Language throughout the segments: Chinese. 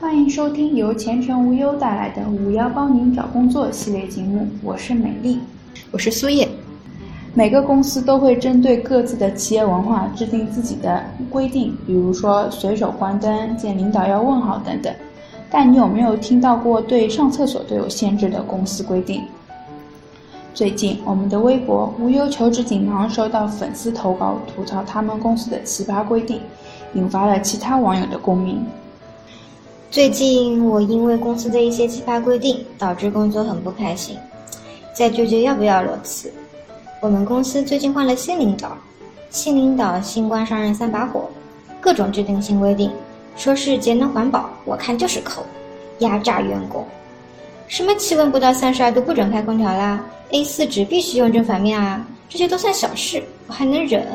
欢迎收听由前程无忧带来的“五幺帮您找工作”系列节目，我是美丽，我是苏叶。每个公司都会针对各自的企业文化制定自己的规定，比如说随手关灯、见领导要问好等等。但你有没有听到过对上厕所都有限制的公司规定？最近，我们的微博“无忧求职锦囊”收到粉丝投稿，吐槽他们公司的奇葩规定，引发了其他网友的共鸣。最近，我因为公司的一些奇葩规定，导致工作很不开心，在纠结要不要裸辞。我们公司最近换了新领导，新领导新官上任三把火，各种制定新规定。说是节能环保，我看就是抠，压榨员工。什么气温不到三十二度不准开空调啦？A4 纸必须用正反面啊！这些都算小事，我还能忍。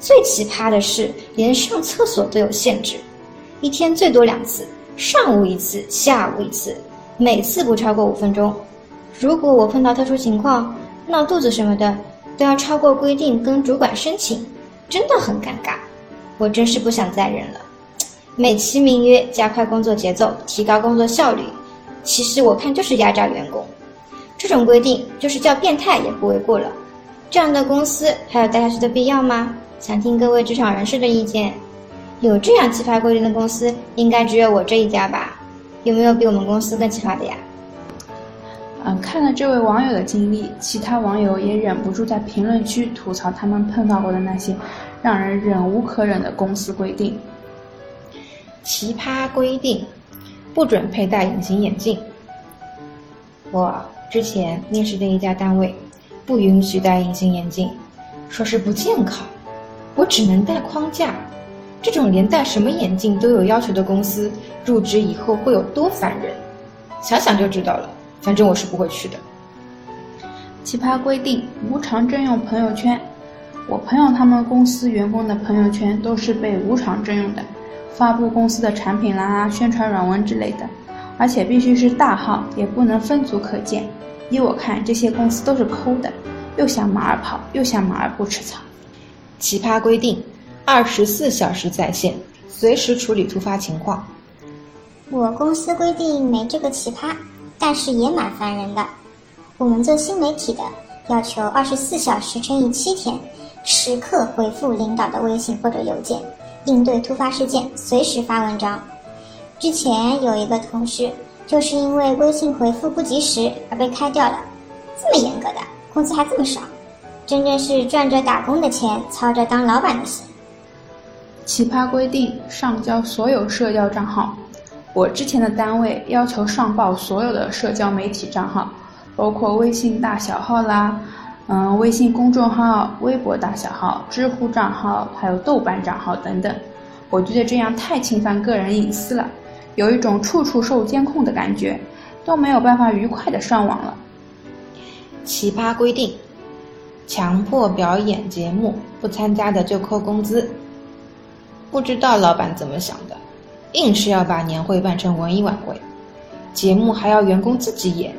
最奇葩的是，连上厕所都有限制，一天最多两次，上午一次，下午一次，每次不超过五分钟。如果我碰到特殊情况，闹肚子什么的，都要超过规定跟主管申请，真的很尴尬。我真是不想再忍了。美其名曰加快工作节奏，提高工作效率，其实我看就是压榨员工。这种规定就是叫变态也不为过了。这样的公司还有待下去的必要吗？想听各位职场人士的意见。有这样奇葩规定的公司，应该只有我这一家吧？有没有比我们公司更奇葩的呀？嗯，看了这位网友的经历，其他网友也忍不住在评论区吐槽他们碰到过的那些让人忍无可忍的公司规定。奇葩规定，不准佩戴隐形眼镜。我之前面试的一家单位，不允许戴隐形眼镜，说是不健康。我只能戴框架。这种连戴什么眼镜都有要求的公司，入职以后会有多烦人？想想就知道了。反正我是不会去的。奇葩规定，无偿征用朋友圈。我朋友他们公司员工的朋友圈都是被无偿征用的。发布公司的产品啦、宣传软文之类的，而且必须是大号，也不能分组可见。依我看，这些公司都是抠的，又想马儿跑，又想马儿不吃草。奇葩规定：二十四小时在线，随时处理突发情况。我公司规定没这个奇葩，但是也蛮烦人的。我们做新媒体的，要求二十四小时乘以七天，时刻回复领导的微信或者邮件。应对突发事件，随时发文章。之前有一个同事，就是因为微信回复不及时而被开掉了。这么严格的，工资还这么少，真正是赚着打工的钱，操着当老板的心。奇葩规定：上交所有社交账号。我之前的单位要求上报所有的社交媒体账号，包括微信大小号啦。嗯，微信公众号、微博大小号、知乎账号，还有豆瓣账号等等，我觉得这样太侵犯个人隐私了，有一种处处受监控的感觉，都没有办法愉快的上网了。奇葩规定：强迫表演节目，不参加的就扣工资。不知道老板怎么想的，硬是要把年会办成文艺晚会，节目还要员工自己演，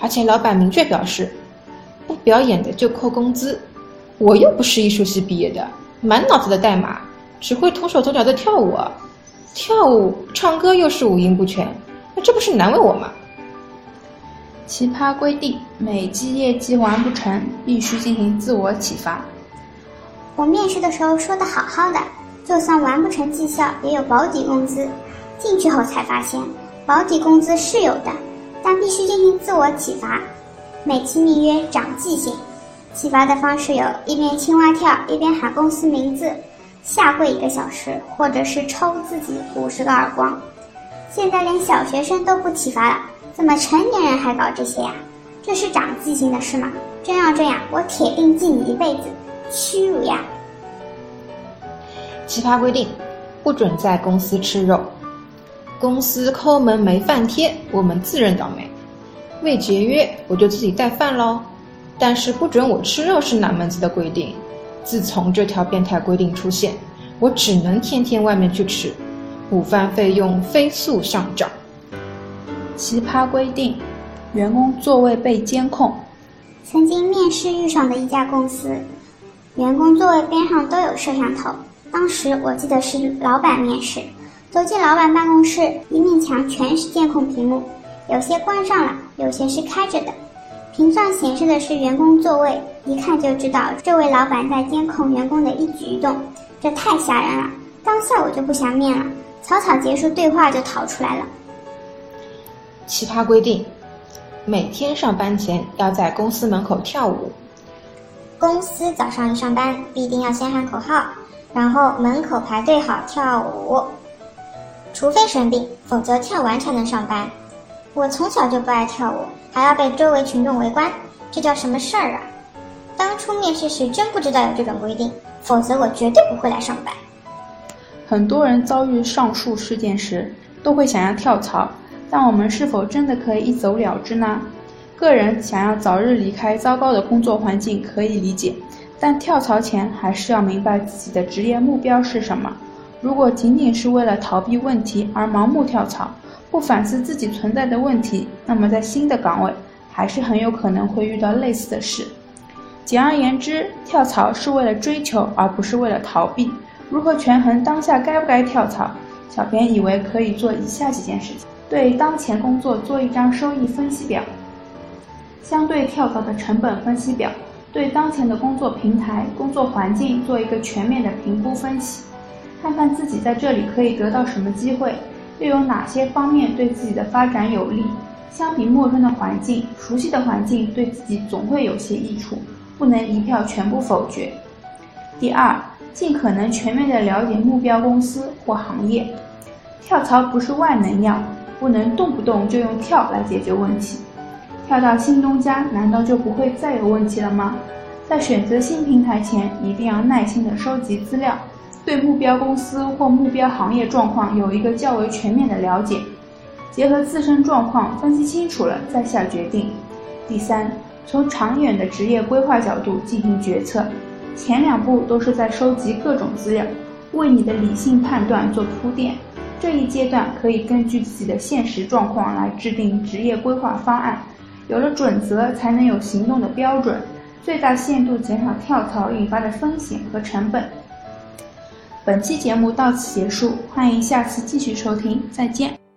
而且老板明确表示。不表演的就扣工资，我又不是艺术系毕业的，满脑子的代码，只会徒手徒脚的跳舞，跳舞唱歌又是五音不全，那这不是难为我吗？奇葩规定，每季业绩完不成，必须进行自我启发。我面试的时候说的好好的，就算完不成绩效，也有保底工资。进去后才发现，保底工资是有的，但必须进行自我启发。美其名曰长记性，启发的方式有一边青蛙跳一边喊公司名字，下跪一个小时，或者是抽自己五十个耳光。现在连小学生都不启发了，怎么成年人还搞这些呀？这是长记性的事吗？真要这样，我铁定记你一辈子，屈辱呀！奇葩规定，不准在公司吃肉，公司抠门没饭贴，我们自认倒霉。为节约，我就自己带饭喽。但是不准我吃肉是哪门子的规定？自从这条变态规定出现，我只能天天外面去吃，午饭费用飞速上涨。奇葩规定，员工座位被监控。曾经面试遇上的一家公司，员工座位边上都有摄像头。当时我记得是老板面试，走进老板办公室，一面墙全是监控屏幕，有些关上了，有些是开着的。屏上显示的是员工座位，一看就知道这位老板在监控员工的一举一动，这太吓人了。当下我就不想面了，草草结束对话就逃出来了。奇葩规定：每天上班前要在公司门口跳舞。公司早上一上班，必定要先喊口号，然后门口排队好跳舞。除非生病，否则跳完才能上班。我从小就不爱跳舞，还要被周围群众围观，这叫什么事儿啊？当初面试时真不知道有这种规定，否则我绝对不会来上班。很多人遭遇上述事件时，都会想要跳槽，但我们是否真的可以一走了之呢？个人想要早日离开糟糕的工作环境可以理解，但跳槽前还是要明白自己的职业目标是什么。如果仅仅是为了逃避问题而盲目跳槽，不反思自己存在的问题，那么在新的岗位还是很有可能会遇到类似的事。简而言之，跳槽是为了追求，而不是为了逃避。如何权衡当下该不该跳槽？小编以为可以做以下几件事情：对当前工作做一张收益分析表，相对跳槽的成本分析表，对当前的工作平台、工作环境做一个全面的评估分析。看看自己在这里可以得到什么机会，又有哪些方面对自己的发展有利？相比陌生的环境，熟悉的环境对自己总会有些益处，不能一票全部否决。第二，尽可能全面的了解目标公司或行业。跳槽不是万能药，不能动不动就用跳来解决问题。跳到新东家，难道就不会再有问题了吗？在选择新平台前，一定要耐心的收集资料。对目标公司或目标行业状况有一个较为全面的了解，结合自身状况分析清楚了再下决定。第三，从长远的职业规划角度进行决策。前两步都是在收集各种资料，为你的理性判断做铺垫。这一阶段可以根据自己的现实状况来制定职业规划方案。有了准则，才能有行动的标准，最大限度减少跳槽引发的风险和成本。本期节目到此结束，欢迎下次继续收听，再见。